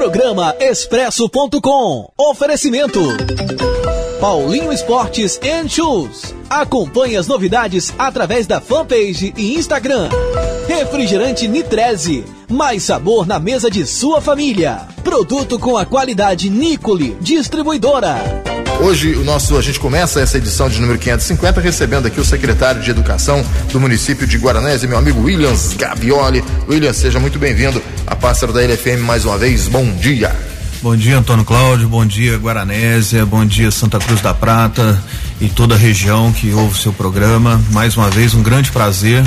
Programa Expresso.com. Oferecimento. Paulinho Esportes and Shoes. Acompanhe as novidades através da fanpage e Instagram. Refrigerante Nitreze. Mais sabor na mesa de sua família. Produto com a qualidade Nicole, distribuidora. Hoje o nosso a gente começa essa edição de número 550 recebendo aqui o secretário de Educação do município de Guaranese, meu amigo Williams Gavioli. Williams, seja muito bem-vindo a Pássaro da LFM mais uma vez. Bom dia. Bom dia, Antônio Cláudio. Bom dia, Guaranésia. Bom dia, Santa Cruz da Prata e toda a região que ouve o seu programa. Mais uma vez, um grande prazer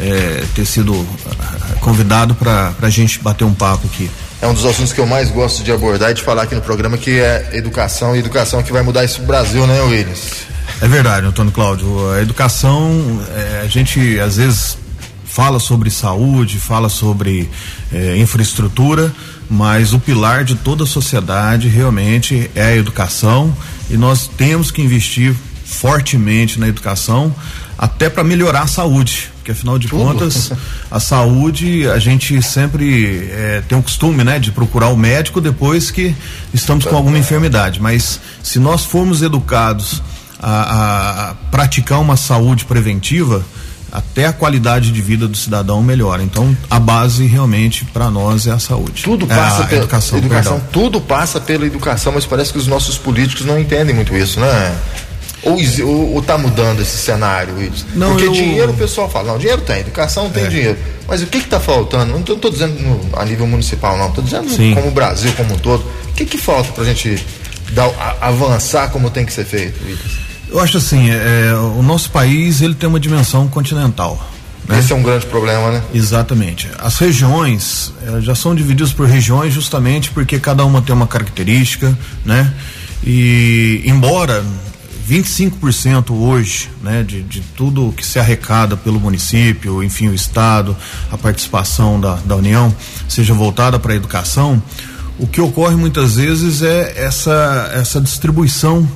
é, ter sido ah, convidado para a gente bater um papo aqui. É um dos assuntos que eu mais gosto de abordar e de falar aqui no programa, que é educação e educação que vai mudar no Brasil, né, Williams? É verdade, Antônio Cláudio. A educação, é, a gente às vezes fala sobre saúde, fala sobre é, infraestrutura, mas o pilar de toda a sociedade realmente é a educação e nós temos que investir fortemente na educação até para melhorar a saúde, porque afinal de Tudo. contas a saúde a gente sempre é, tem o costume, né, de procurar o médico depois que estamos com alguma enfermidade, mas se nós formos educados a, a praticar uma saúde preventiva até a qualidade de vida do cidadão melhora. Então, a base realmente para nós é a saúde. Tudo é passa é pela educação, educação tudo passa pela educação, mas parece que os nossos políticos não entendem muito isso, né? Ou, ou, ou tá mudando esse cenário, Wilson? Não, Porque eu... dinheiro o pessoal fala, não, dinheiro tem, educação tem é. dinheiro. Mas o que está faltando? Não estou dizendo no, a nível municipal, não, estou dizendo Sim. como o Brasil como um todo. O que, que falta para a gente dar, avançar como tem que ser feito, Wilson? Eu acho assim, é, o nosso país ele tem uma dimensão continental. Né? Esse é um grande problema, né? Exatamente. As regiões é, já são divididas por regiões justamente porque cada uma tem uma característica, né? E embora 25% hoje, né, de, de tudo que se arrecada pelo município, enfim, o Estado, a participação da, da União, seja voltada para a educação, o que ocorre muitas vezes é essa, essa distribuição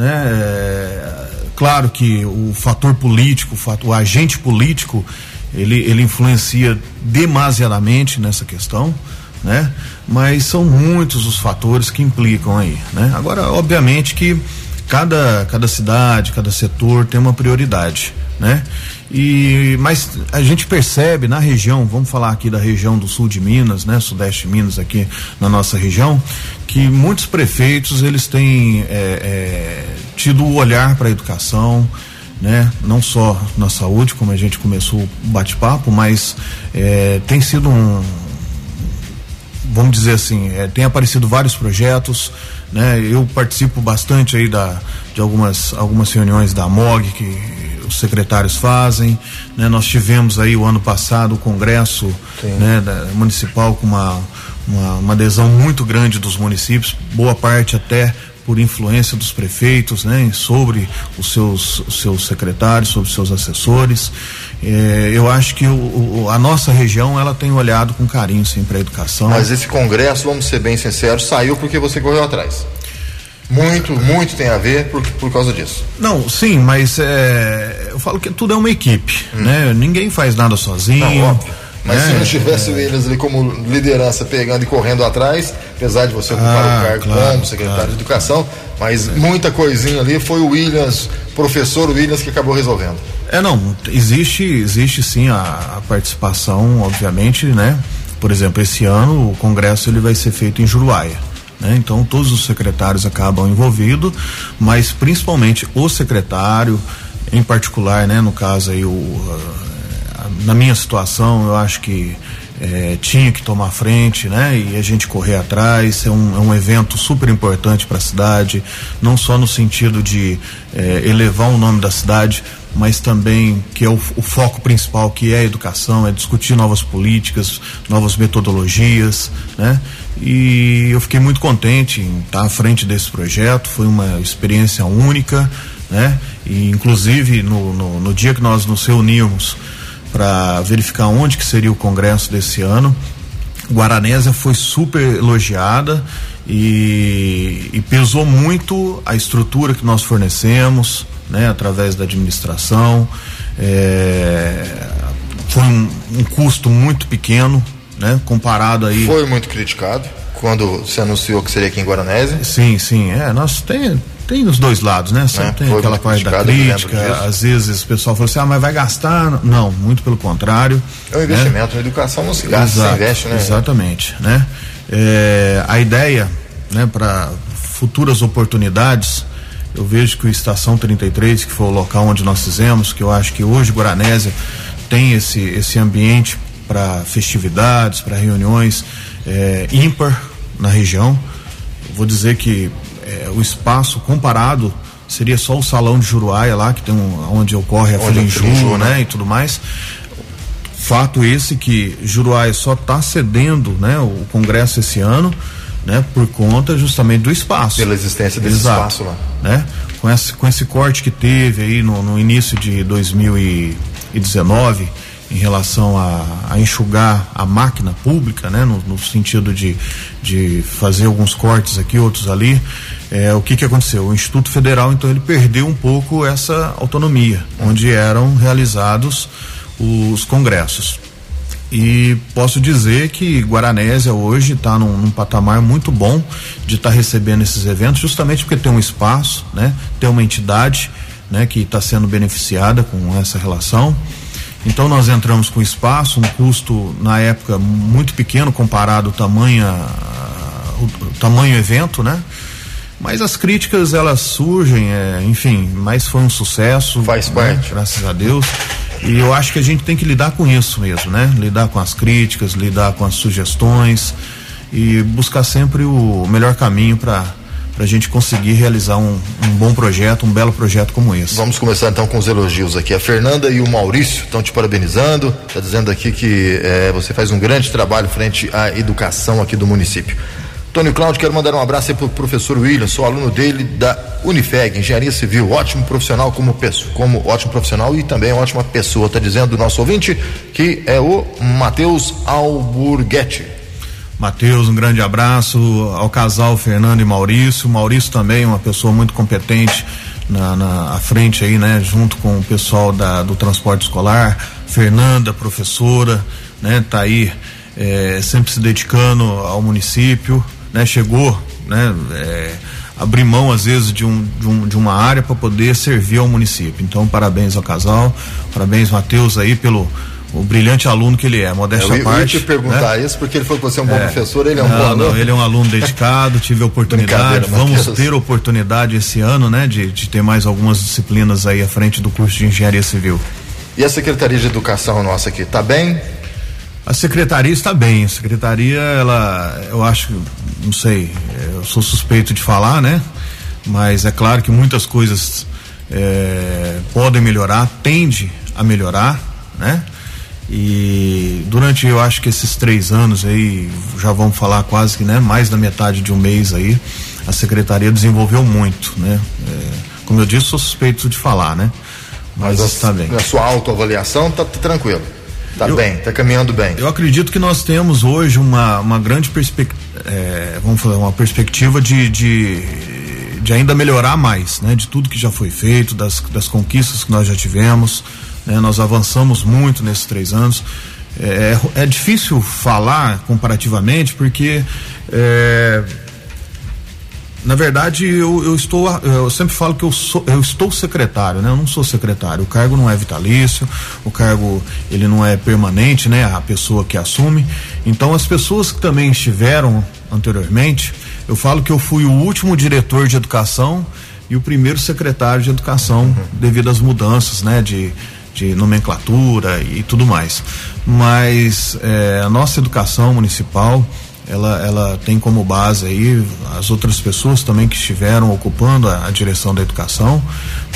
né? É, claro que o fator político, o, fator, o agente político, ele, ele influencia demasiadamente nessa questão, né? Mas são muitos os fatores que implicam aí, né? Agora, obviamente que cada, cada cidade, cada setor tem uma prioridade, né? E, mas a gente percebe na região, vamos falar aqui da região do sul de Minas, né, sudeste de Minas aqui na nossa região, que muitos prefeitos eles têm é, é, tido o olhar para a educação, né, não só na saúde, como a gente começou o bate-papo, mas é, tem sido um, vamos dizer assim, é, tem aparecido vários projetos, né? Eu participo bastante aí da, de algumas, algumas reuniões da MOG que os secretários fazem, né? Nós tivemos aí o ano passado o congresso né, da, municipal com uma, uma, uma adesão muito grande dos municípios, boa parte até por influência dos prefeitos, né, sobre os seus, os seus secretários, sobre os seus assessores. É, eu acho que o, o, a nossa região ela tem olhado com carinho sim para a educação. Mas esse congresso, vamos ser bem sinceros, saiu porque você correu atrás. Muito, muito tem a ver por, por causa disso. Não, sim, mas é, eu falo que tudo é uma equipe, hum. né? Ninguém faz nada sozinho. Não, óbvio. Mas é, se não tivesse é. o Williams ali como liderança pegando e correndo atrás, apesar de você ocupar ah, o cargo claro, como secretário claro. de Educação, mas é. muita coisinha ali foi o Williams, professor Williams, que acabou resolvendo. É, não, existe, existe sim a, a participação, obviamente, né? Por exemplo, esse ano o congresso ele vai ser feito em Juruáia. Né? Então todos os secretários acabam envolvidos, mas principalmente o secretário, em particular, né? No caso aí o na minha situação, eu acho que é, tinha que tomar frente, né? E a gente correr atrás. É um, é um evento super importante para a cidade, não só no sentido de é, elevar o nome da cidade, mas também que é o, o, foco principal, que é a educação, é discutir novas políticas, novas metodologias, né? E eu fiquei muito contente em estar à frente desse projeto. Foi uma experiência única, né? E inclusive no, no, no dia que nós nos reunimos para verificar onde que seria o congresso desse ano. Guaranésia foi super elogiada e, e, pesou muito a estrutura que nós fornecemos, né, através da administração. É, foi um, um, custo muito pequeno, né, comparado aí. Foi muito criticado. Quando se anunciou que seria aqui em Guaranese? Sim, sim. É, nós tem, tem os dois lados, né? Sempre é, tem aquela parte da crítica. Às vezes o pessoal fala assim, ah, mas vai gastar. Não, muito pelo contrário. É um investimento né? na educação, não se gasta, Exato, se investe, né? Exatamente, né? É, a ideia, né, para futuras oportunidades, eu vejo que o Estação 33, que foi o local onde nós fizemos, que eu acho que hoje Guaranésia tem esse, esse ambiente para festividades, para reuniões é, ímpar na região. Vou dizer que é, o espaço comparado seria só o salão de Juruáia lá, que tem um, onde ocorre a Filinju, é né, né, e tudo mais. Fato esse que Juruáia só está cedendo, né, o congresso esse ano, né, por conta justamente do espaço. Pela existência desse Exato, espaço lá. Né? Com esse, com esse corte que teve aí no, no início de 2019, em relação a, a, enxugar a máquina pública, né, no, no, sentido de, de fazer alguns cortes aqui, outros ali. É, o que, que aconteceu? O Instituto Federal, então, ele perdeu um pouco essa autonomia, onde eram realizados os congressos. E posso dizer que Guaranésia hoje está num, num, patamar muito bom de estar tá recebendo esses eventos, justamente porque tem um espaço, né, tem uma entidade né, que está sendo beneficiada com essa relação. Então nós entramos com espaço, um custo na época muito pequeno comparado ao tamanho, o tamanho evento, né? Mas as críticas elas surgem, é, enfim, mas foi um sucesso. Faz né? parte. Graças a Deus. E eu acho que a gente tem que lidar com isso mesmo, né? Lidar com as críticas, lidar com as sugestões e buscar sempre o melhor caminho para para a gente conseguir realizar um, um, bom projeto, um belo projeto como esse. Vamos começar então com os elogios aqui. A Fernanda e o Maurício estão te parabenizando, está dizendo aqui que é, você faz um grande trabalho frente à educação aqui do município. Tônio Cláudio, quero mandar um abraço aí pro professor William, sou aluno dele da Unifeg, Engenharia Civil, ótimo profissional como pessoa, como ótimo profissional e também ótima pessoa, está dizendo o nosso ouvinte, que é o Matheus Alburguete. Matheus, um grande abraço ao casal Fernando e Maurício. Maurício também, uma pessoa muito competente na, na à frente aí, né, junto com o pessoal da, do transporte escolar. Fernanda, professora, né, tá aí é, sempre se dedicando ao município, né, chegou, né, é, abrir mão às vezes de, um, de, um, de uma área para poder servir ao município. Então, parabéns ao casal, parabéns Matheus aí pelo o brilhante aluno que ele é, modéstia à parte. Eu ia te perguntar né? isso porque ele foi que você é um bom é. professor, ele é um não, bom aluno. Não, ele é um aluno dedicado, tive oportunidade, vamos ter oportunidade esse ano, né, de, de ter mais algumas disciplinas aí à frente do curso de Engenharia Civil. E a Secretaria de Educação nossa aqui, tá bem? A secretaria está bem. A secretaria, ela, eu acho, não sei, eu sou suspeito de falar, né? Mas é claro que muitas coisas é, podem melhorar, tende a melhorar, né? E durante, eu acho que esses três anos aí, já vamos falar quase que, né, mais da metade de um mês aí, a secretaria desenvolveu muito, né? É, como eu disse, sou suspeito de falar, né? Mas está bem. A sua autoavaliação tá, tá tranquilo. Tá eu, bem, tá caminhando bem. Eu acredito que nós temos hoje uma, uma grande perspectiva, é, vamos falar, uma perspectiva de, de, de ainda melhorar mais, né? De tudo que já foi feito, das, das conquistas que nós já tivemos. Né? Nós avançamos muito nesses três anos. É, é difícil falar comparativamente porque é, na verdade eu, eu, estou eu sempre falo que eu sou eu estou secretário né eu não sou secretário o cargo não é vitalício o cargo ele não é permanente né a pessoa que assume então as pessoas que também estiveram anteriormente eu falo que eu fui o último diretor de educação e o primeiro secretário de educação uhum. devido às mudanças né de de nomenclatura e tudo mais. Mas é, a nossa educação municipal ela, ela tem como base aí as outras pessoas também que estiveram ocupando a, a, direção da educação,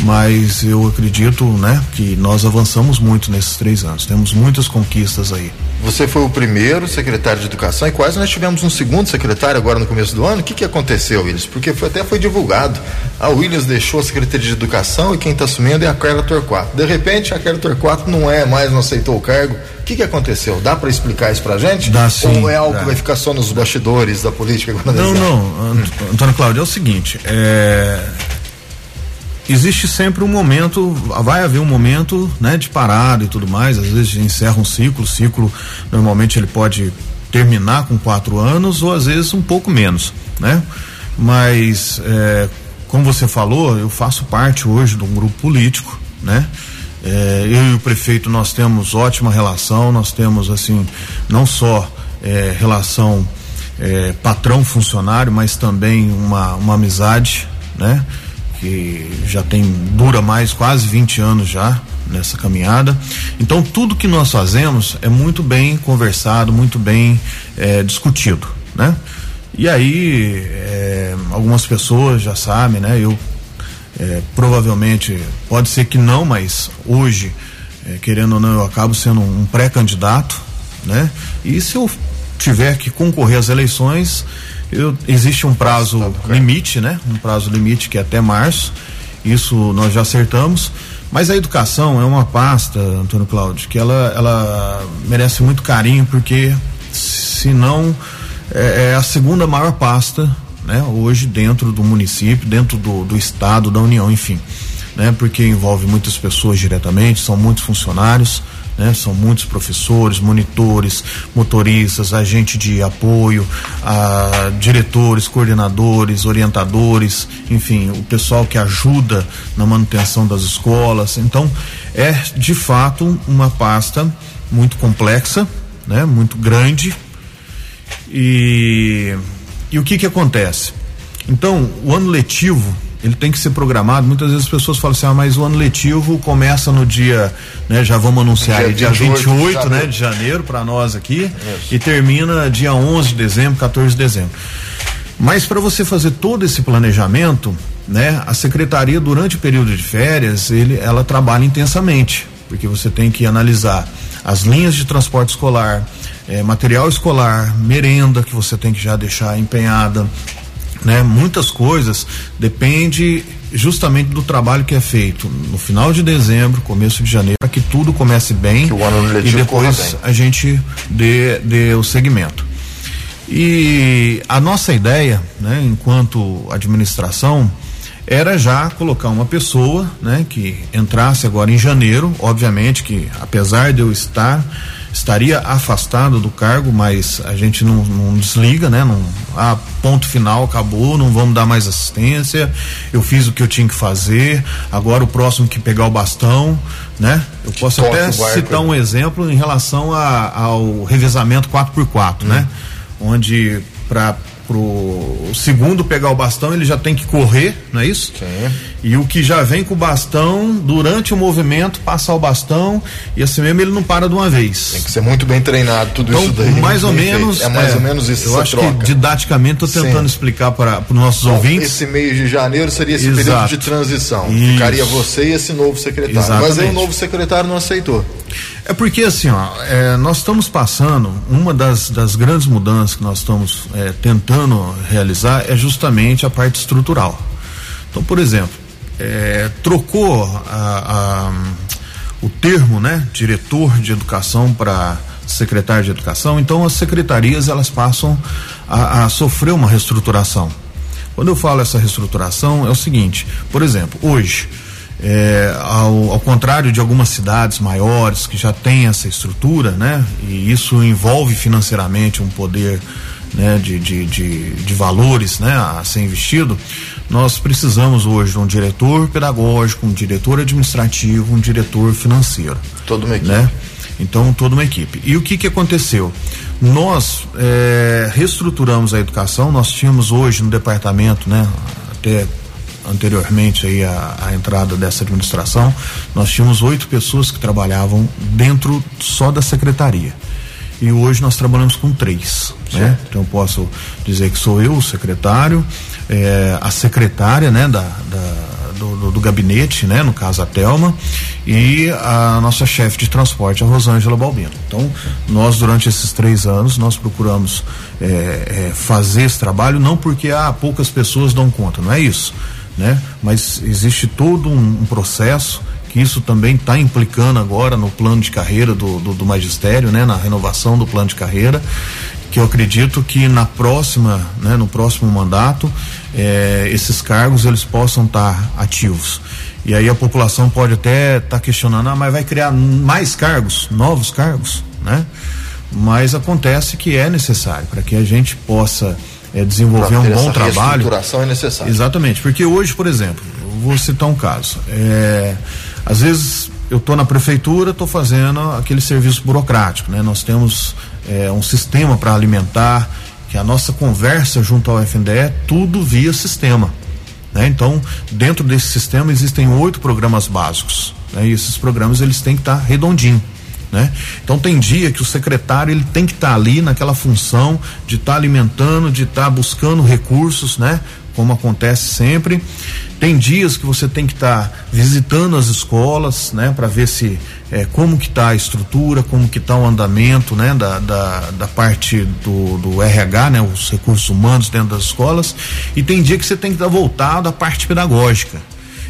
mas eu acredito, né, que nós avançamos muito nesses três anos, temos muitas conquistas aí. Você foi o primeiro secretário de educação e quase nós tivemos um segundo secretário agora no começo do ano. O que que aconteceu, Williams? Porque foi, até foi divulgado. A Williams deixou a secretaria de educação e quem está assumindo é a Carla Torquato. De repente, a Carla Torquato não é mais, não aceitou o cargo o que, que aconteceu? Dá para explicar isso para gente? Dá sim. Ou é algo dá. que vai ficar só nos bastidores da política? Não, não, Antônio Cláudio, é o seguinte, é... existe sempre um momento, vai haver um momento, né, de parada e tudo mais, às vezes encerra um ciclo, o ciclo normalmente ele pode terminar com quatro anos ou às vezes um pouco menos, né? Mas é, como você falou, eu faço parte hoje de um grupo político, né? É, eu e o prefeito nós temos ótima relação, nós temos assim não só é, relação é, patrão funcionário, mas também uma, uma amizade, né? Que já tem dura mais quase 20 anos já nessa caminhada. Então tudo que nós fazemos é muito bem conversado, muito bem é, discutido, né? E aí é, algumas pessoas já sabem, né? Eu é, provavelmente pode ser que não, mas hoje é, querendo ou não eu acabo sendo um pré-candidato, né? E se eu tiver que concorrer às eleições, eu, existe um prazo limite, né? Um prazo limite que é até março. Isso nós já acertamos. Mas a educação é uma pasta, Antônio Cláudio, que ela, ela merece muito carinho, porque se não é, é, a segunda maior pasta, né? Hoje dentro do município, dentro do, do estado, da União, enfim. Né? Porque envolve muitas pessoas diretamente, são muitos funcionários né? São muitos professores, monitores, motoristas, agente de apoio, a, diretores, coordenadores, orientadores, enfim, o pessoal que ajuda na manutenção das escolas. Então, é de fato uma pasta muito complexa, né? Muito grande. E, e o que que acontece? Então, o ano letivo ele tem que ser programado. Muitas vezes as pessoas falam assim, ah, mas o ano letivo começa no dia, né, já vamos anunciar dia, aí, dia 28, 28 de né, de janeiro para nós aqui, Isso. e termina dia 11 de dezembro, 14 de dezembro. Mas para você fazer todo esse planejamento, né, a secretaria durante o período de férias, ele, ela trabalha intensamente, porque você tem que analisar as linhas de transporte escolar, eh, material escolar, merenda que você tem que já deixar empenhada, né? Muitas coisas depende justamente do trabalho que é feito no final de dezembro, começo de janeiro, para que tudo comece bem e depois a gente dê, dê o segmento. E a nossa ideia, né, enquanto administração, era já colocar uma pessoa, né, que entrasse agora em janeiro, obviamente que apesar de eu estar estaria afastado do cargo, mas a gente não, não desliga, né? Não, ah, ponto final, acabou, não vamos dar mais assistência. Eu fiz o que eu tinha que fazer. Agora o próximo que pegar o bastão, né? Eu posso até citar um exemplo em relação a, ao revezamento 4x4, né? hum. né? Onde para pro segundo pegar o bastão, ele já tem que correr, não é isso? Sim. E o que já vem com o bastão, durante o movimento, passar o bastão e assim mesmo ele não para de uma vez. Tem que ser muito bem treinado tudo então, isso daí. Mais ou menos. Feito. É mais é, ou menos isso. Eu acho troca. que didaticamente estou tentando Sim. explicar para os nossos Bom, ouvintes. Esse mês de janeiro seria esse Exato. período de transição. Isso. Ficaria você e esse novo secretário. Exatamente. Mas aí o novo secretário não aceitou. É porque assim, ó, é, nós estamos passando, uma das, das grandes mudanças que nós estamos é, tentando realizar é justamente a parte estrutural. Então, por exemplo, é, trocou a, a, o termo, né, diretor de educação para secretário de educação, então as secretarias elas passam a, a sofrer uma reestruturação. Quando eu falo essa reestruturação, é o seguinte, por exemplo, hoje, é, ao, ao, contrário de algumas cidades maiores que já têm essa estrutura, né? E isso envolve financeiramente um poder né, de, de, de, de, valores né, a ser investido, nós precisamos hoje de um diretor pedagógico, um diretor administrativo, um diretor financeiro. Toda uma equipe. Né? Então, toda uma equipe. E o que, que aconteceu? Nós é, reestruturamos a educação, nós tínhamos hoje no departamento, né, até anteriormente aí a, a, entrada dessa administração, nós tínhamos oito pessoas que trabalhavam dentro só da secretaria. E hoje nós trabalhamos com três. Né? Então eu posso dizer que sou eu, o secretário, é, a secretária né, da, da do, do, do, gabinete, né, no caso a Telma, e a nossa chefe de transporte, a Rosângela Balbino. Então, nós durante esses três anos, nós procuramos é, é, fazer esse trabalho, não porque ah, poucas pessoas dão conta, não é isso né? Mas existe todo um, um processo que isso também está implicando agora no plano de carreira do, do, do, magistério, né? Na renovação do plano de carreira, que eu acredito que na próxima, né? No próximo mandato, eh, esses cargos eles possam estar tá ativos. E aí a população pode até estar tá questionando, ah, mas vai criar mais cargos, novos cargos, né? mas acontece que é necessário para que a gente possa é, desenvolver um bom trabalho. é necessária. Exatamente, porque hoje, por exemplo, vou citar um caso. É, às vezes eu estou na prefeitura, estou fazendo aquele serviço burocrático, né? Nós temos é, um sistema para alimentar, que a nossa conversa junto ao FNDE é tudo via sistema. Né? Então, dentro desse sistema existem oito programas básicos. Né? E esses programas eles têm que estar tá redondinho. Né? Então tem dia que o secretário ele tem que estar tá ali naquela função de estar tá alimentando, de estar tá buscando recursos, né? Como acontece sempre. Tem dias que você tem que estar tá visitando as escolas, né? Para ver se é, como que está a estrutura, como que está o andamento, né? Da, da, da parte do, do RH, né? Os recursos humanos dentro das escolas. E tem dia que você tem que estar tá voltado à parte pedagógica.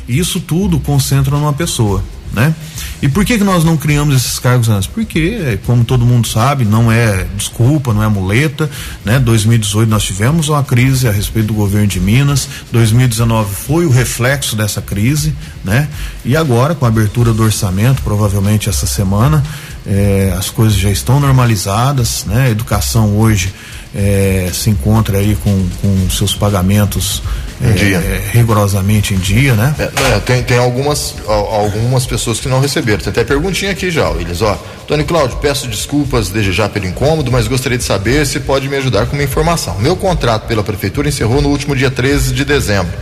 Isso tudo concentra numa pessoa né? E por que que nós não criamos esses cargos antes? Porque, como todo mundo sabe, não é desculpa, não é muleta, né? 2018 nós tivemos uma crise a respeito do governo de Minas, 2019 foi o reflexo dessa crise, né? E agora, com a abertura do orçamento, provavelmente essa semana, eh, as coisas já estão normalizadas, né? Educação hoje eh, se encontra aí com, com seus pagamentos em. É, rigorosamente em dia, né? É, é, tem, tem algumas, algumas pessoas que não receberam. Tem até perguntinha aqui já, eles, ó. Tony Cláudio, peço desculpas desde já pelo incômodo, mas gostaria de saber se pode me ajudar com uma informação. Meu contrato pela prefeitura encerrou no último dia 13 de dezembro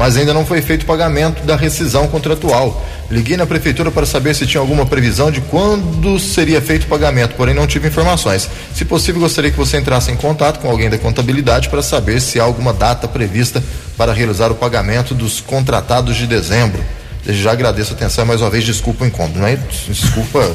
mas ainda não foi feito o pagamento da rescisão contratual. Liguei na prefeitura para saber se tinha alguma previsão de quando seria feito o pagamento, porém não tive informações. Se possível, gostaria que você entrasse em contato com alguém da contabilidade para saber se há alguma data prevista para realizar o pagamento dos contratados de dezembro. Desde já agradeço a atenção mais uma vez, desculpa o incômodo, não é? Desculpa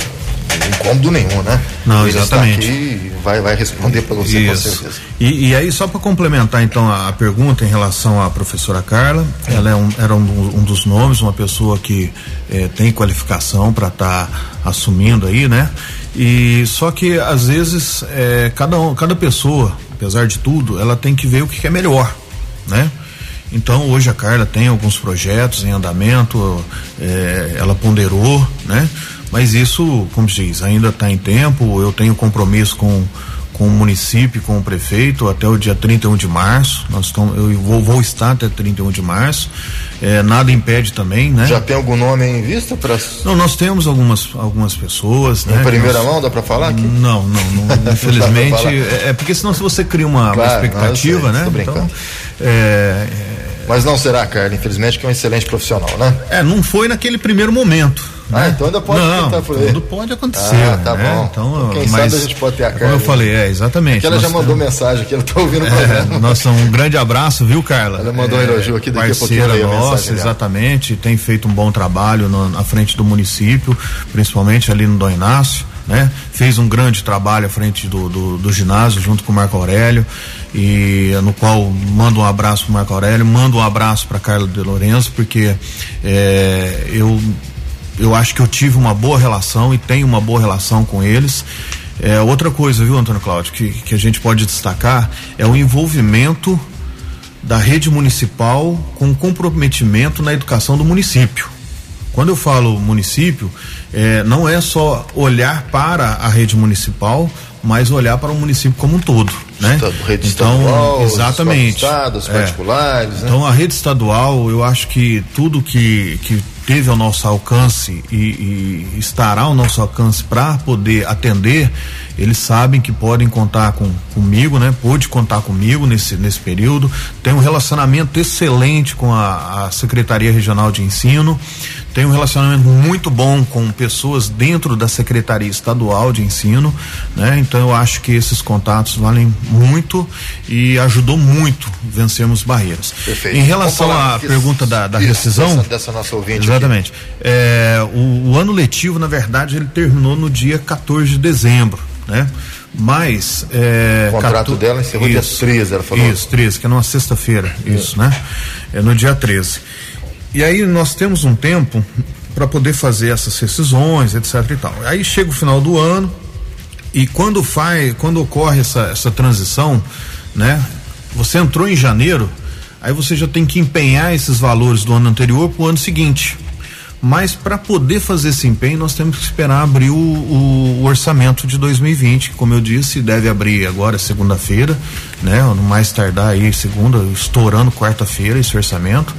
incômodo nenhum, né? Não, Ele exatamente. Aqui vai, vai responder para você Isso. com certeza. E, e aí, só para complementar então a, a, pergunta em relação à professora Carla, ela é um, era um, um, dos nomes, uma pessoa que eh, tem qualificação para estar tá assumindo aí, né? E só que às vezes eh, cada, um, cada pessoa, apesar de tudo, ela tem que ver o que, que é melhor, né? Então hoje a Carla tem alguns projetos em andamento, eh, ela ponderou, né? Mas isso, como se diz, ainda está em tempo. Eu tenho compromisso com, com o município, com o prefeito, até o dia 31 de março. Nós estamos, eu vou, vou estar até 31 de março. É, nada impede também, né? Já tem algum nome em vista para? Não, nós temos algumas algumas pessoas. Em né, primeira nós... mão dá para falar aqui? Não, não, não infelizmente é, é, porque senão se você cria uma, claro, uma expectativa, sei, né? Então, é, mas não será, Carla, infelizmente, que é um excelente profissional, né? É, não foi naquele primeiro momento. Ah, né? então ainda pode não, por aí. Tudo pode acontecer. Ah, tá né? bom. Então, Quem mas, sabe a gente pode ter a Carla. Como eu falei, é, exatamente. Porque ela já mandou mensagem aqui, ela está ouvindo o é, programa. Nossa, um grande abraço, viu, Carla? Ela mandou é, um elogio aqui daqui a pouquinho. nossa, exatamente. Tem feito um bom trabalho no, na frente do município, principalmente ali no Dom Inácio. Né? Fez um grande trabalho à frente do, do, do ginásio junto com o Marco Aurélio e no qual mando um abraço para Marco Aurélio, mando um abraço para Carla de Lourenço, porque é, eu eu acho que eu tive uma boa relação e tenho uma boa relação com eles. É, outra coisa, viu, Antônio Cláudio, que, que a gente pode destacar é o envolvimento da rede municipal com comprometimento na educação do município. Quando eu falo município, é, não é só olhar para a rede municipal, mas olhar para o município como um todo, né? Rede então, estadual, exatamente. Estados, particulares. É. Né? Então a rede estadual, eu acho que tudo que, que teve ao nosso alcance e, e estará ao nosso alcance para poder atender, eles sabem que podem contar com, comigo, né? Pode contar comigo nesse, nesse período. Tem um relacionamento excelente com a, a Secretaria Regional de Ensino, tem um relacionamento muito bom com pessoas dentro da Secretaria Estadual de Ensino, né? Então eu acho que esses contatos valem muito e ajudou muito vencermos barreiras. Perfeito. Em relação à pergunta da, da rescisão. Dessa, dessa nossa ouvinte. Exatamente. É, o, o ano letivo, na verdade, ele terminou no dia 14 de dezembro né? Mas. É, o contrato 14, dela encerrou dia 13, ela falou. Isso, 13, que é numa sexta-feira, isso, né? É no dia 13. E aí nós temos um tempo para poder fazer essas rescisões, etc e tal. Aí chega o final do ano e quando faz, quando ocorre essa, essa transição, né? Você entrou em janeiro, aí você já tem que empenhar esses valores do ano anterior para o ano seguinte. Mas para poder fazer esse empenho, nós temos que esperar abrir o, o, o orçamento de 2020, que, como eu disse, deve abrir agora segunda-feira, né? No mais tardar aí segunda, estourando quarta-feira esse orçamento,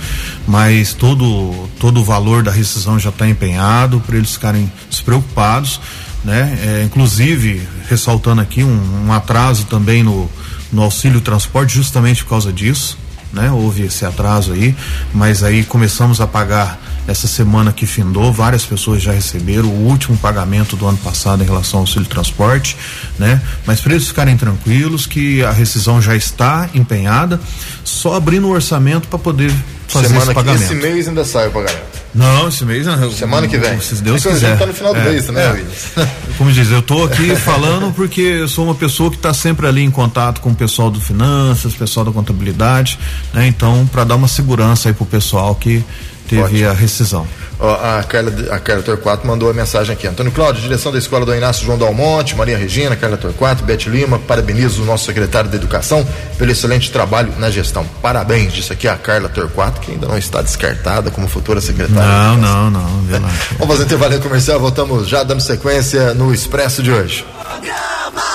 mas todo todo o valor da rescisão já está empenhado para eles ficarem despreocupados, né? É, inclusive ressaltando aqui um, um atraso também no no auxílio transporte justamente por causa disso, né? Houve esse atraso aí, mas aí começamos a pagar essa semana que findou, várias pessoas já receberam o último pagamento do ano passado em relação ao auxílio transporte, né? Mas para eles ficarem tranquilos que a rescisão já está empenhada, só abrindo o orçamento para poder fazer semana esse pagamento. esse mês ainda sai o pagamento. Não, esse mês não. Semana que vem. Se Deus é quiser. A gente tá no final do é, mês também, é. Como diz, eu estou aqui falando porque eu sou uma pessoa que está sempre ali em contato com o pessoal do finanças, pessoal da contabilidade, né? Então, para dar uma segurança aí pro pessoal que teve Ótimo. a rescisão. Ó, a Carla, a Carla Torquato mandou a mensagem aqui. Antônio Cláudio, direção da Escola do Inácio João Dalmonte, Maria Regina, Carla Torquato, Bete Lima, parabenizo o nosso secretário de Educação pelo excelente trabalho na gestão. Parabéns, disse aqui a Carla Torquato, que ainda não está descartada como futura secretária. Não, não, não, relaxa. Vamos fazer intervalo comercial, voltamos já dando sequência no Expresso de hoje. Programa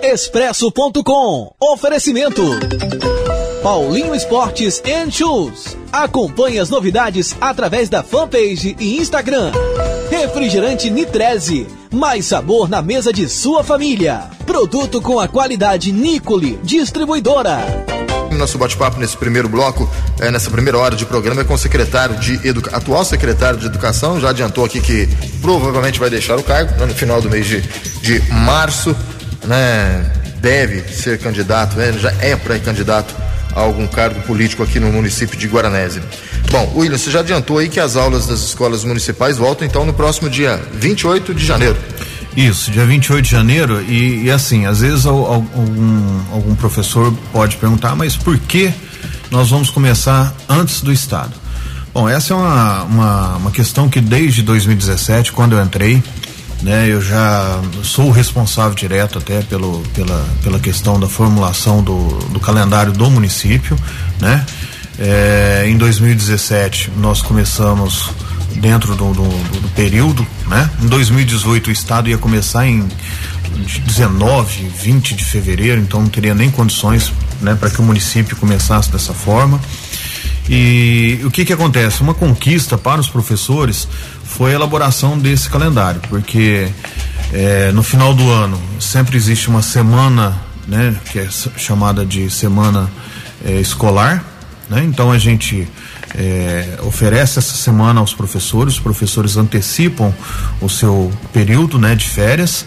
Expresso.com. Oferecimento. Paulinho Esportes and Shoes. Acompanhe as novidades através da fanpage e Instagram. Refrigerante Nitreze. Mais sabor na mesa de sua família. Produto com a qualidade Nicole. Distribuidora. Nosso bate-papo nesse primeiro bloco, eh, nessa primeira hora de programa, é com o secretário de Educação, atual secretário de Educação, já adiantou aqui que provavelmente vai deixar o cargo né, no final do mês de, de março, né? Deve ser candidato, né, já é pré-candidato a algum cargo político aqui no município de Guaranese. Bom, William, você já adiantou aí que as aulas das escolas municipais voltam então no próximo dia 28 de janeiro. Isso, dia 28 de janeiro, e, e assim, às vezes al- al- algum, algum professor pode perguntar, mas por que nós vamos começar antes do Estado? Bom, essa é uma, uma, uma questão que desde 2017, quando eu entrei, né, eu já sou o responsável direto até pelo, pela, pela questão da formulação do, do calendário do município, né? É, em 2017 nós começamos dentro do, do, do período, né? Em 2018 o estado ia começar em 19, 20 de fevereiro, então não teria nem condições, né, para que o município começasse dessa forma. E o que que acontece? Uma conquista para os professores foi a elaboração desse calendário, porque eh, no final do ano sempre existe uma semana, né, que é chamada de semana eh, escolar, né? Então a gente eh, oferece essa semana aos professores, os professores antecipam o seu período, né, de férias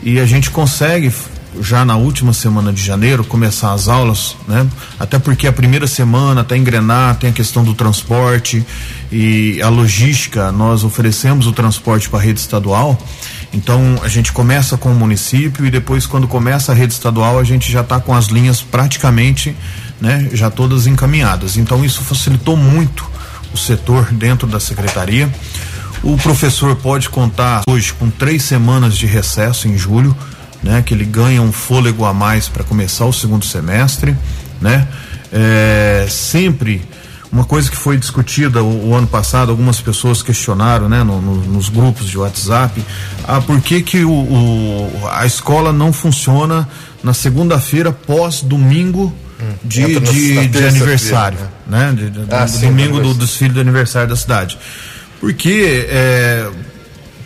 e a gente consegue já na última semana de janeiro começar as aulas, né? Até porque a primeira semana até engrenar tem a questão do transporte e a logística, nós oferecemos o transporte para a rede estadual. Então a gente começa com o município e depois quando começa a rede estadual a gente já está com as linhas praticamente, né, já todas encaminhadas. Então isso facilitou muito o setor dentro da secretaria. O professor pode contar hoje com três semanas de recesso em julho, né? Que ele ganha um fôlego a mais para começar o segundo semestre, né? É, sempre uma coisa que foi discutida o, o ano passado, algumas pessoas questionaram, né? no- no- nos grupos de WhatsApp, ah, por que que o, o- a escola não funciona na segunda-feira pós domingo de, na- de, na de aniversário, né? De- de- Ah, do sim, domingo do, aniversário. desfile do aniversário da cidade. Porque, é,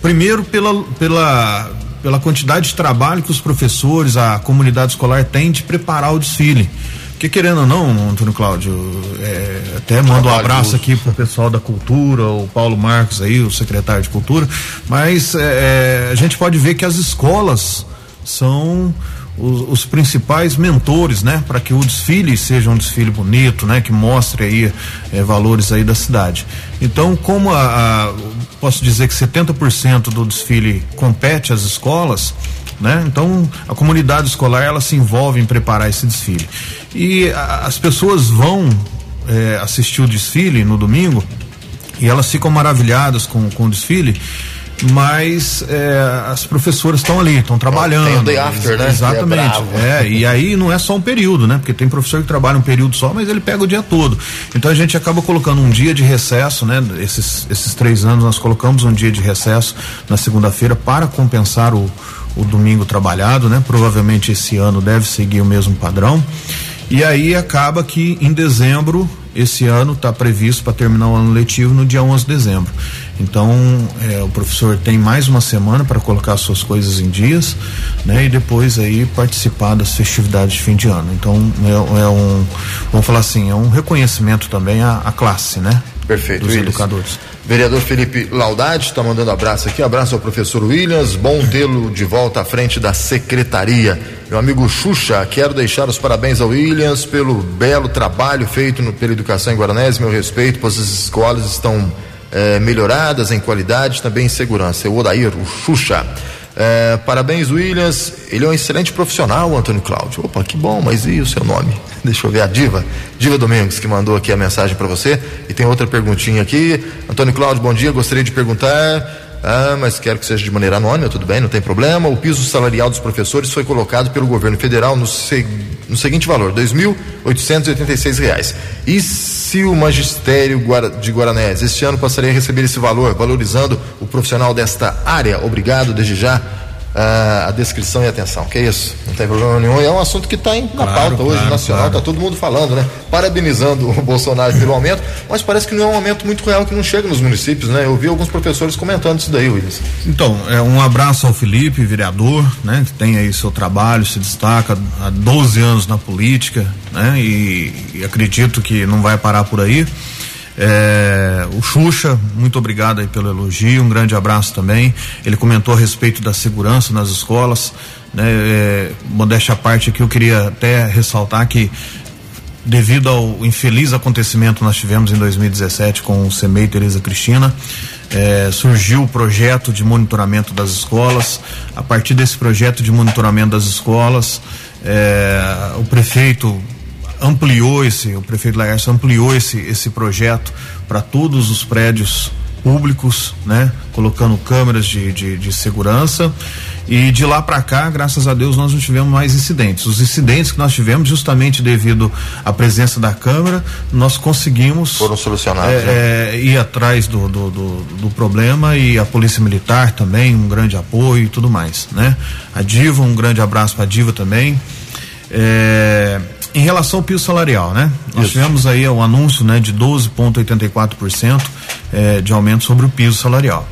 primeiro, pela, pela, pela quantidade de trabalho que os professores, a comunidade escolar tem de preparar o desfile. Porque, querendo ou não, Antônio Cláudio, é, até mando um abraço aqui pro pessoal da cultura, o Paulo Marcos aí, o secretário de cultura, mas é, a gente pode ver que as escolas são os, os principais mentores, né, para que o desfile seja um desfile bonito, né, que mostre aí eh, valores aí da cidade. Então, como a, a- posso dizer que 70% do desfile compete às escolas, né? Então, a comunidade escolar ela se envolve em preparar esse desfile. E a- as pessoas vão eh, assistir o desfile no domingo e elas ficam maravilhadas com, com o desfile mas é, as professoras estão ali, estão trabalhando. Tem o day after, né? Exatamente. É, é, e aí não é só um período, né? Porque tem professor que trabalha um período só, mas ele pega o dia todo. Então a gente acaba colocando um dia de recesso, né? Esses, esses três anos nós colocamos um dia de recesso na segunda-feira para compensar o, o domingo trabalhado, né? Provavelmente esse ano deve seguir o mesmo padrão. E aí acaba que em dezembro, esse ano está previsto para terminar o ano letivo no dia 11 de dezembro. Então, é, o professor tem mais uma semana para colocar suas coisas em dias, né? E depois aí participar das festividades de fim de ano. Então, é, é um, vamos falar assim, é um reconhecimento também à, à classe, né? Perfeito. Dos educadores. Vereador Felipe Laudade está mandando abraço aqui, abraço ao professor Williams, bom tê-lo de volta à frente da secretaria. Meu amigo Xuxa, quero deixar os parabéns ao Williams pelo belo trabalho feito no, pela educação em Guaranés, meu respeito, pois as escolas estão eh, melhoradas em qualidade, também em segurança. É o Odair, o Xuxa. É, parabéns, Williams. Ele é um excelente profissional, Antônio Cláudio. Opa, que bom, mas e o seu nome? Deixa eu ver a Diva. Diva Domingos, que mandou aqui a mensagem para você. E tem outra perguntinha aqui. Antônio Cláudio, bom dia. Gostaria de perguntar. Ah, mas quero que seja de maneira anônima, tudo bem, não tem problema. O piso salarial dos professores foi colocado pelo governo federal no, se, no seguinte valor: R$ 2.886. E se o magistério de Guaranés este ano passaria a receber esse valor, valorizando o profissional desta área? Obrigado desde já a, a descrição e atenção. Que é isso? Não tem problema nenhum. É um assunto que está na claro, pauta hoje claro, nacional, está claro. todo mundo falando, né? Parabenizando o Bolsonaro pelo aumento, mas parece que não é um aumento muito real que não chega nos municípios, né? Eu vi alguns professores comentando isso daí, Willis. Então, é um abraço ao Felipe, vereador, né? Que tem aí seu trabalho, se destaca há 12 anos na política, né? E, e acredito que não vai parar por aí. É, o Xuxa, muito obrigado aí pelo elogio, um grande abraço também. Ele comentou a respeito da segurança nas escolas. Né, é, modéstia à parte aqui, eu queria até ressaltar que devido ao infeliz acontecimento que nós tivemos em 2017 com o CEMEI Tereza Cristina, é, surgiu o projeto de monitoramento das escolas. A partir desse projeto de monitoramento das escolas, é, o prefeito ampliou esse, o prefeito Laércio ampliou esse, esse projeto para todos os prédios públicos, né? Colocando câmeras de, de, de segurança e de lá para cá, graças a Deus, nós não tivemos mais incidentes. Os incidentes que nós tivemos, justamente devido à presença da câmera, nós conseguimos foram solucionados. É, né? é, ir atrás do, do, do, do, problema e a polícia militar também um grande apoio e tudo mais, né? A Diva, um grande abraço para a Diva também. É, em relação ao piso salarial, né? Nós Isso. tivemos aí o anúncio, né, de 12,84% eh, de aumento sobre o piso salarial.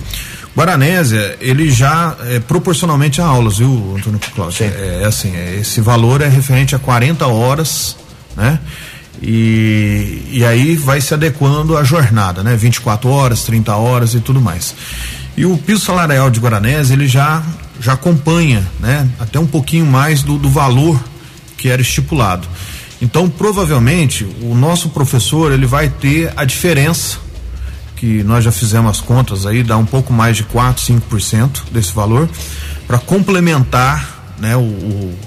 Guaranésia, ele já é, proporcionalmente a aulas, viu, Antônio Cláudio? É, é, assim, é, esse valor é referente a 40 horas, né? E, e aí vai se adequando à jornada, né? 24 horas, 30 horas e tudo mais. E o piso salarial de Guaranésia, ele já já acompanha, né? Até um pouquinho mais do, do valor que era estipulado. Então, provavelmente, o nosso professor ele vai ter a diferença que nós já fizemos as contas aí, dá um pouco mais de 4, 5% desse valor para complementar, né, o, o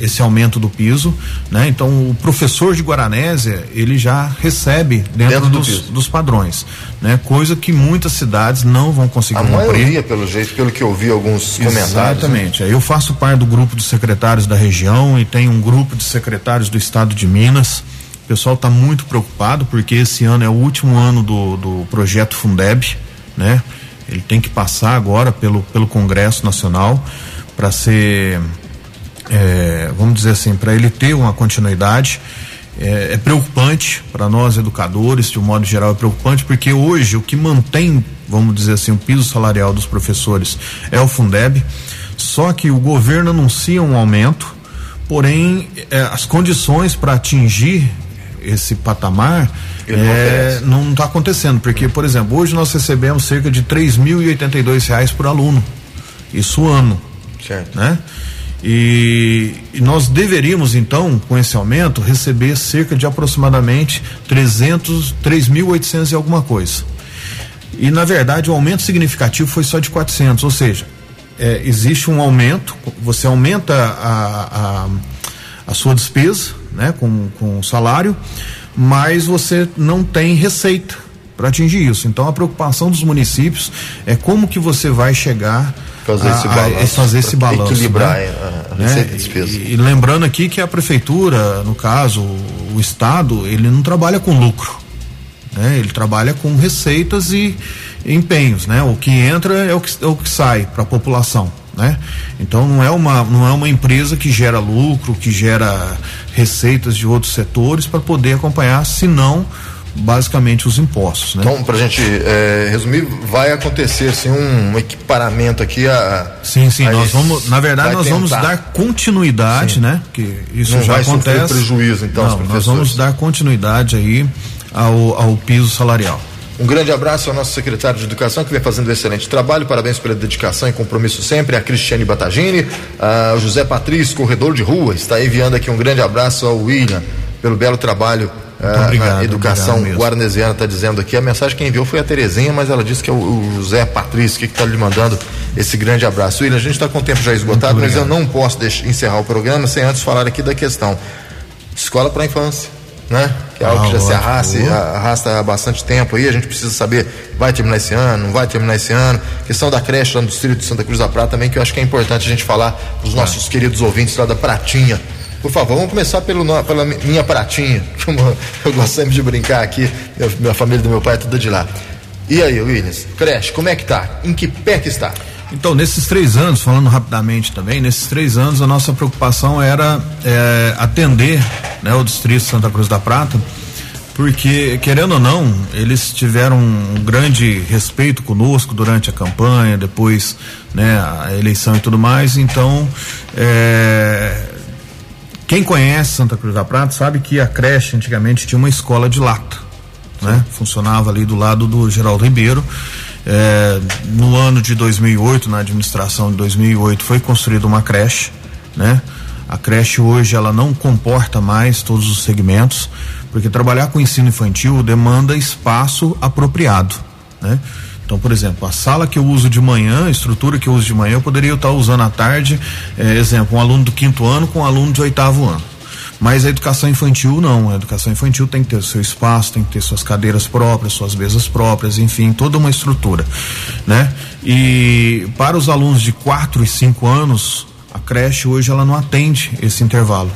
esse aumento do piso, né? Então o professor de Guaranésia ele já recebe dentro, dentro dos, do dos, padrões, né? Coisa que muitas cidades não vão conseguir a cumprir. Maioria, pelo jeito, pelo que eu vi alguns comentários. Né? Exatamente. Né? Eu faço parte do grupo de secretários da região e tem um grupo de secretários do estado de Minas. O pessoal está muito preocupado porque esse ano é o último ano do, do projeto Fundeb, né? Ele tem que passar agora pelo, pelo Congresso Nacional para ser é, vamos dizer assim, para ele ter uma continuidade. É, é preocupante para nós educadores, de um modo geral, é preocupante, porque hoje o que mantém, vamos dizer assim, o piso salarial dos professores é o Fundeb, só que o governo anuncia um aumento, porém é, as condições para atingir esse patamar é, não está acontecendo, porque, por exemplo, hoje nós recebemos cerca de três mil e oitenta e dois reais por aluno, isso ano, certo. né? E, e, nós deveríamos então, com esse aumento, receber cerca de aproximadamente 300, 3.800 e alguma coisa. E na verdade o aumento significativo foi só de 400, ou seja, é, existe um aumento, você aumenta a, a, a sua despesa, né, com, com o salário, mas você não tem receita para atingir isso. Então a preocupação dos municípios é como que você vai chegar fazer esse balanço, a, a fazer esse balanço, equilibrar né? a, a né? receita e despesa. E, e, lembrando aqui que a prefeitura, no caso, o estado, ele não trabalha com lucro, né? Ele trabalha com receitas e empenhos, né? O que entra é o que, é o que sai para a população. Né? Então não é uma não é uma empresa que gera lucro, que gera receitas de outros setores para poder acompanhar, senão basicamente os impostos. Né? Então, para a gente é, resumir, vai acontecer assim, um equiparamento aqui a. Sim, sim. A nós vamos, na verdade, nós tentar. vamos dar continuidade, sim. né? Que isso Não já vai acontece. prejuízo, então, Não, nós vamos dar continuidade aí ao, ao piso salarial. Um grande abraço ao nosso secretário de Educação, que vem fazendo um excelente trabalho. Parabéns pela dedicação e compromisso sempre. A Cristiane Batagini, o José Patrício, corredor de rua, está enviando aqui um grande abraço ao William pelo belo trabalho uh, obrigado, na educação guarnesiana. Está dizendo aqui. A mensagem que enviou foi a Terezinha, mas ela disse que é o, o José Patrício que está lhe mandando esse grande abraço. William, a gente está com o tempo já esgotado, mas eu não posso deixar, encerrar o programa sem antes falar aqui da questão escola para a infância né? Que é algo ah, que já se arrasta, arrasta há bastante tempo aí. A gente precisa saber vai terminar esse ano, não vai terminar esse ano. Questão da creche lá no distrito de Santa Cruz da Prata também, que eu acho que é importante a gente falar para os nossos queridos ouvintes lá da Pratinha. Por favor, vamos começar pelo, pela minha pratinha, eu gosto sempre de brincar aqui, minha, família do meu pai é tudo de lá. E aí, Williams, creche, como é que tá? Em que pé que está? Então, nesses três anos, falando rapidamente também, nesses três anos a nossa preocupação era é, atender né, o Distrito Santa Cruz da Prata, porque, querendo ou não, eles tiveram um grande respeito conosco durante a campanha, depois né, a eleição e tudo mais, então é, quem conhece Santa Cruz da Prata sabe que a creche antigamente tinha uma escola de lata, né? Funcionava ali do lado do Geraldo Ribeiro é, no ano de 2008, na administração de 2008, foi construída uma creche, né? A creche hoje ela não comporta mais todos os segmentos, porque trabalhar com ensino infantil demanda espaço apropriado, né? Então, por exemplo, a sala que eu uso de manhã, a estrutura que eu uso de manhã, eu poderia estar usando à tarde, é, exemplo, um aluno do quinto ano com um aluno de oitavo ano. Mas a educação infantil não. A educação infantil tem que ter o seu espaço, tem que ter suas cadeiras próprias, suas mesas próprias, enfim, toda uma estrutura, né? E para os alunos de 4 e 5 anos, a creche hoje ela não atende esse intervalo.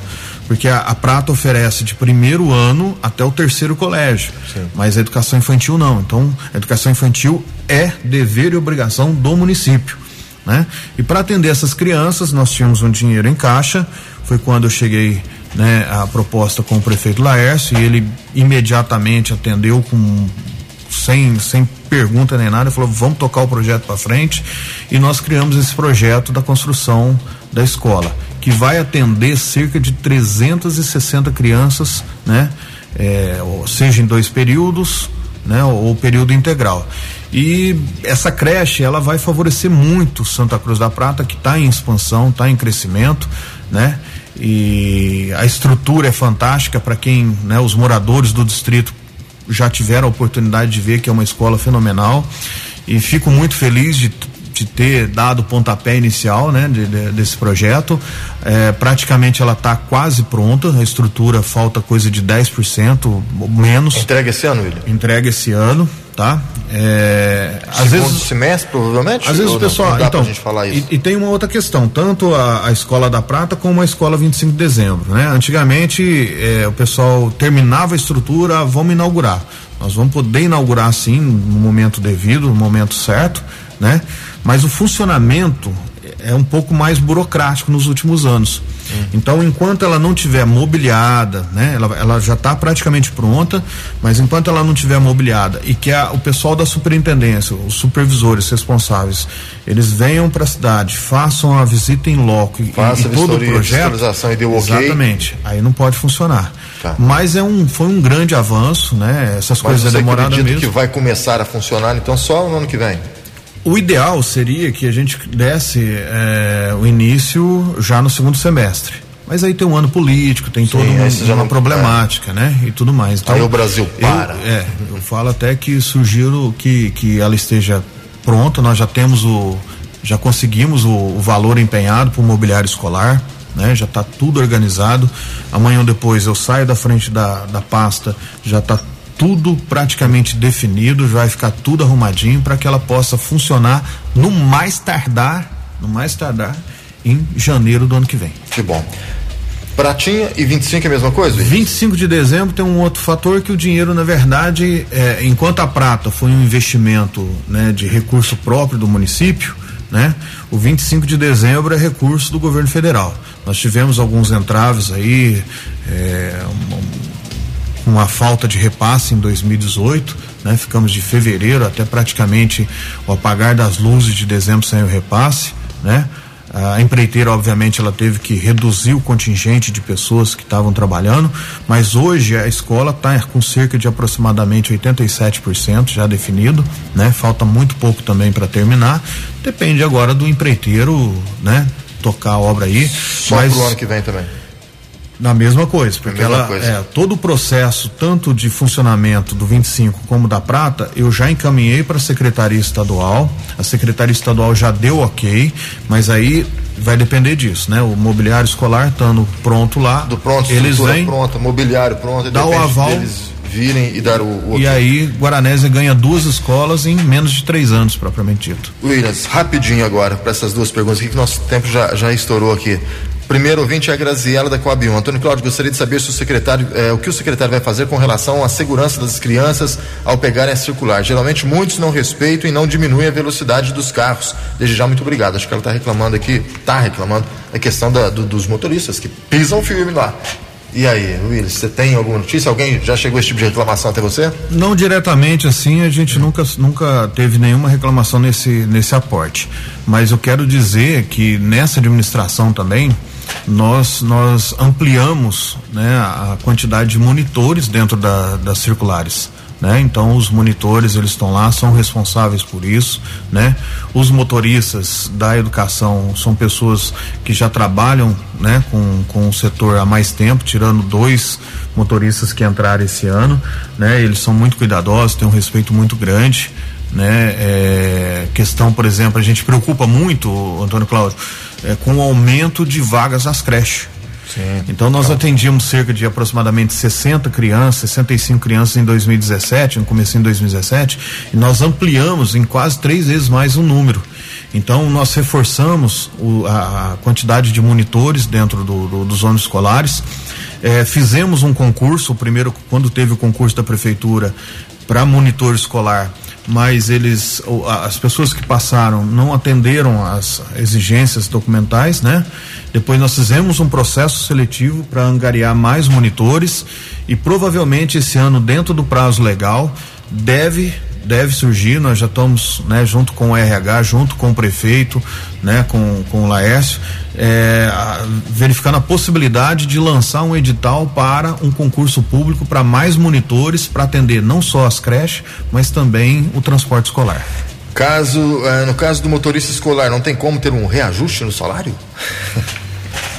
Porque a, a Prata oferece de primeiro ano até o terceiro colégio. Sim. Mas a educação infantil não. Então, a educação infantil é dever e obrigação do município. Né? E para atender essas crianças, nós tínhamos um dinheiro em caixa. Foi quando eu cheguei né, a proposta com o prefeito Laércio e ele imediatamente atendeu com sem, sem pergunta nem nada, falou vamos tocar o projeto para frente e nós criamos esse projeto da construção da escola que vai atender cerca de 360 crianças, né, é, seja em dois períodos, né, ou período integral. E essa creche ela vai favorecer muito Santa Cruz da Prata que está em expansão, está em crescimento, né? e a estrutura é fantástica para quem, né, os moradores do distrito já tiveram a oportunidade de ver que é uma escola fenomenal e fico muito feliz de, de ter dado o pontapé inicial, né, de, de, desse projeto. É, praticamente ela está quase pronta, a estrutura falta coisa de 10% menos. Entrega esse ano, William? Entrega esse ano tá? É, às vezes semestre provavelmente. Às vezes o pessoal, não, não então, gente falar isso. E, e, tem uma outra questão, tanto a, a, escola da Prata como a escola 25 de dezembro, né? Antigamente é, o pessoal terminava a estrutura, vamos inaugurar. Nós vamos poder inaugurar sim no momento devido, no momento certo, né? Mas o funcionamento é um pouco mais burocrático nos últimos anos. Uhum. Então, enquanto ela não tiver mobiliada, né, ela, ela já está praticamente pronta, mas enquanto ela não tiver mobiliada e que a, o pessoal da superintendência, os supervisores responsáveis, eles venham para a cidade, façam a visita em loco e, Faça e todo o projeto, e deu okay. exatamente, aí não pode funcionar. Tá. Mas é um, foi um grande avanço, né? Essas mas coisas demoraram mesmo. que vai começar a funcionar, então só no ano que vem. O ideal seria que a gente desse é, o início já no segundo semestre. Mas aí tem um ano político, tem toda uma, uma problemática, é. né? E tudo mais. Então, aí o Brasil para. Eu, é, eu falo até que sugiro que, que ela esteja pronta, nós já temos o. já conseguimos o, o valor empenhado para o mobiliário escolar. Né? Já está tudo organizado. Amanhã ou depois eu saio da frente da, da pasta, já está tudo praticamente definido, vai ficar tudo arrumadinho para que ela possa funcionar no mais tardar, no mais tardar em janeiro do ano que vem. Que bom. Pratinha e 25 é a mesma coisa? 25 de dezembro tem um outro fator que o dinheiro, na verdade, é, enquanto a prata foi um investimento né, de recurso próprio do município, né? O 25 de dezembro é recurso do governo federal. Nós tivemos alguns entraves aí, é, uma, uma, falta de repasse em 2018, né? Ficamos de fevereiro até praticamente o apagar das luzes de dezembro sem o repasse, né? A empreiteira, obviamente, ela teve que reduzir o contingente de pessoas que estavam trabalhando, mas hoje a escola está com cerca de aproximadamente 87% já definido, né? Falta muito pouco também para terminar. Depende agora do empreiteiro, né? Tocar a obra aí. Só mas... pro ano que vem também. Na mesma coisa, porque mesma ela coisa. é todo o processo, tanto de funcionamento do 25 como da Prata, eu já encaminhei para a Secretaria Estadual. A Secretaria Estadual já deu ok, mas aí vai depender disso, né? O mobiliário escolar estando pronto lá, do pronto, eles vêm pronto, mobiliário pronto, dá o aval deles virem e dar o, o E aí Guaranésia ganha duas escolas em menos de três anos, propriamente dito. Williams, rapidinho agora para essas duas perguntas aqui que nosso tempo já, já estourou aqui. Primeiro ouvinte é a Graziela da Coab 1. Antônio Cláudio, gostaria de saber se o secretário, eh, o que o secretário vai fazer com relação à segurança das crianças ao pegarem a circular. Geralmente muitos não respeitam e não diminuem a velocidade dos carros. Desde já, muito obrigado. Acho que ela está reclamando aqui, está reclamando a questão da, do, dos motoristas que pisam firme lá. E aí, Willis, você tem alguma notícia? Alguém já chegou esse tipo de reclamação até você? Não diretamente assim, a gente nunca, nunca teve nenhuma reclamação nesse, nesse aporte. Mas eu quero dizer que nessa administração também, nós, nós ampliamos né, a quantidade de monitores dentro da, das circulares. Né? Então os monitores eles estão lá, são responsáveis por isso, né? Os motoristas da educação são pessoas que já trabalham, né, com, com o setor há mais tempo, tirando dois motoristas que entraram esse ano, né? Eles são muito cuidadosos, têm um respeito muito grande, né? É, questão, por exemplo, a gente preocupa muito, Antônio Cláudio, é, com o aumento de vagas nas creches. Sim, então nós então. atendíamos cerca de aproximadamente 60 crianças, 65 crianças em 2017, no começo em 2017, e nós ampliamos em quase três vezes mais o número. Então nós reforçamos o, a, a, quantidade de monitores dentro do, do, dos ônibus escolares. É, fizemos um concurso, o primeiro quando teve o concurso da prefeitura para monitor escolar, mas eles, as pessoas que passaram não atenderam às exigências documentais, né? Depois nós fizemos um processo seletivo para angariar mais monitores e provavelmente esse ano, dentro do prazo legal, deve deve surgir, nós já estamos, né, junto com o RH, junto com o prefeito, né, com, com o Laércio, é, a, verificando a possibilidade de lançar um edital para um concurso público para mais monitores para atender não só as creches, mas também o transporte escolar. Caso, é, no caso do motorista escolar, não tem como ter um reajuste no salário?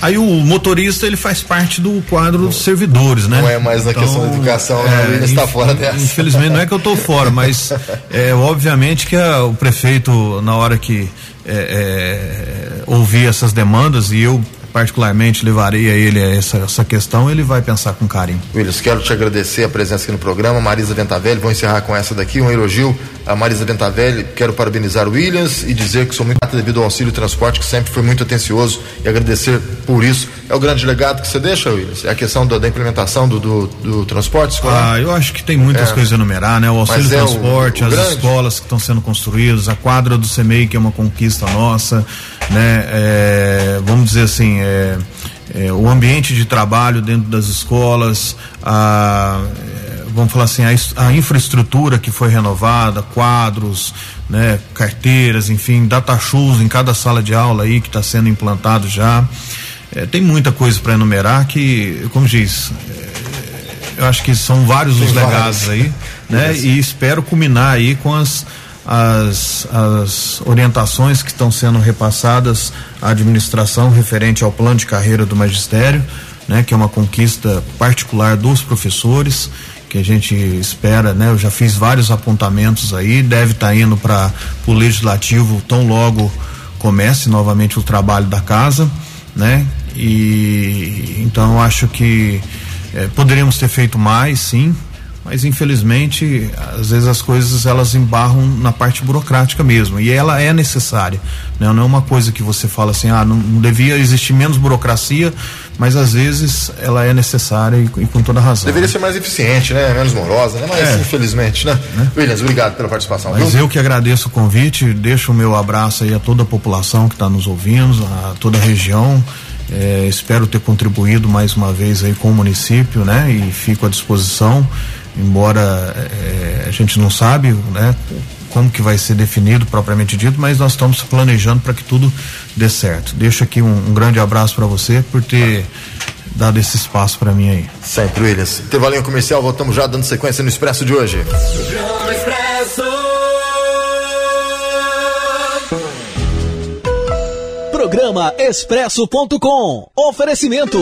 Aí o motorista ele faz parte do quadro dos servidores, né? Não é mais na então, questão da educação, é, ele está fora dessa. Infelizmente não é que eu estou fora, mas é, obviamente que a, o prefeito na hora que é, é, ouvir essas demandas e eu particularmente levarei a ele a essa, essa questão, ele vai pensar com carinho. Willis, quero te agradecer a presença aqui no programa. Marisa Ventavelli, vou encerrar com essa daqui, um elogio a Marisa Ventavelli. Quero parabenizar o Williams e dizer que sou muito grato devido ao auxílio transporte, que sempre foi muito atencioso e agradecer por isso. É o grande legado que você deixa, Williams? É a questão da, da implementação do, do, do, transporte escolar? Ah, eu acho que tem muitas é. coisas a enumerar, né? O auxílio é transporte, o, o as grande... escolas que estão sendo construídas, a quadra do CEMEI, que é uma conquista nossa, né? É, vamos dizer assim, é, é, o ambiente de trabalho dentro das escolas, a, é, vamos falar assim, a, a, infraestrutura que foi renovada, quadros, né, carteiras, enfim, data shows em cada sala de aula aí que está sendo implantado já. É, tem muita coisa para enumerar que, como diz, é, eu acho que são vários tem os legados vários. aí, né? e espero culminar aí com as as, as orientações que estão sendo repassadas à administração referente ao plano de carreira do magistério, né, que é uma conquista particular dos professores, que a gente espera, né? Eu já fiz vários apontamentos aí, deve estar tá indo para o legislativo tão logo comece novamente o trabalho da casa, né? E então acho que eh, poderíamos ter feito mais, sim, mas infelizmente às vezes as coisas elas embarram na parte burocrática mesmo e ela é necessária né? não é uma coisa que você fala assim ah não, não devia existir menos burocracia mas às vezes ela é necessária e, e com toda razão deveria ser mais eficiente né menos morosa né mas é. infelizmente né? né? Williams obrigado pela participação mas viu? eu que agradeço o convite deixo o meu abraço aí a toda a população que está nos ouvindo a toda a região é, espero ter contribuído mais uma vez aí com o município, né? E fico à disposição embora é, a gente não sabe, né, como que vai ser definido propriamente dito, mas nós estamos planejando para que tudo dê certo. Deixo aqui um, um grande abraço para você por ter dado esse espaço para mim aí. Sempre, Williams. Intervalinho comercial, voltamos já dando sequência no Expresso de hoje. Programa Expresso.com. Oferecimento.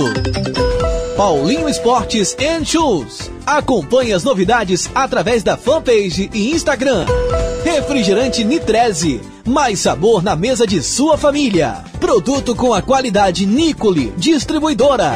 Paulinho Esportes and Shoes. Acompanhe as novidades através da fanpage e Instagram. Refrigerante Nitreze. Mais sabor na mesa de sua família. Produto com a qualidade Nicole, distribuidora.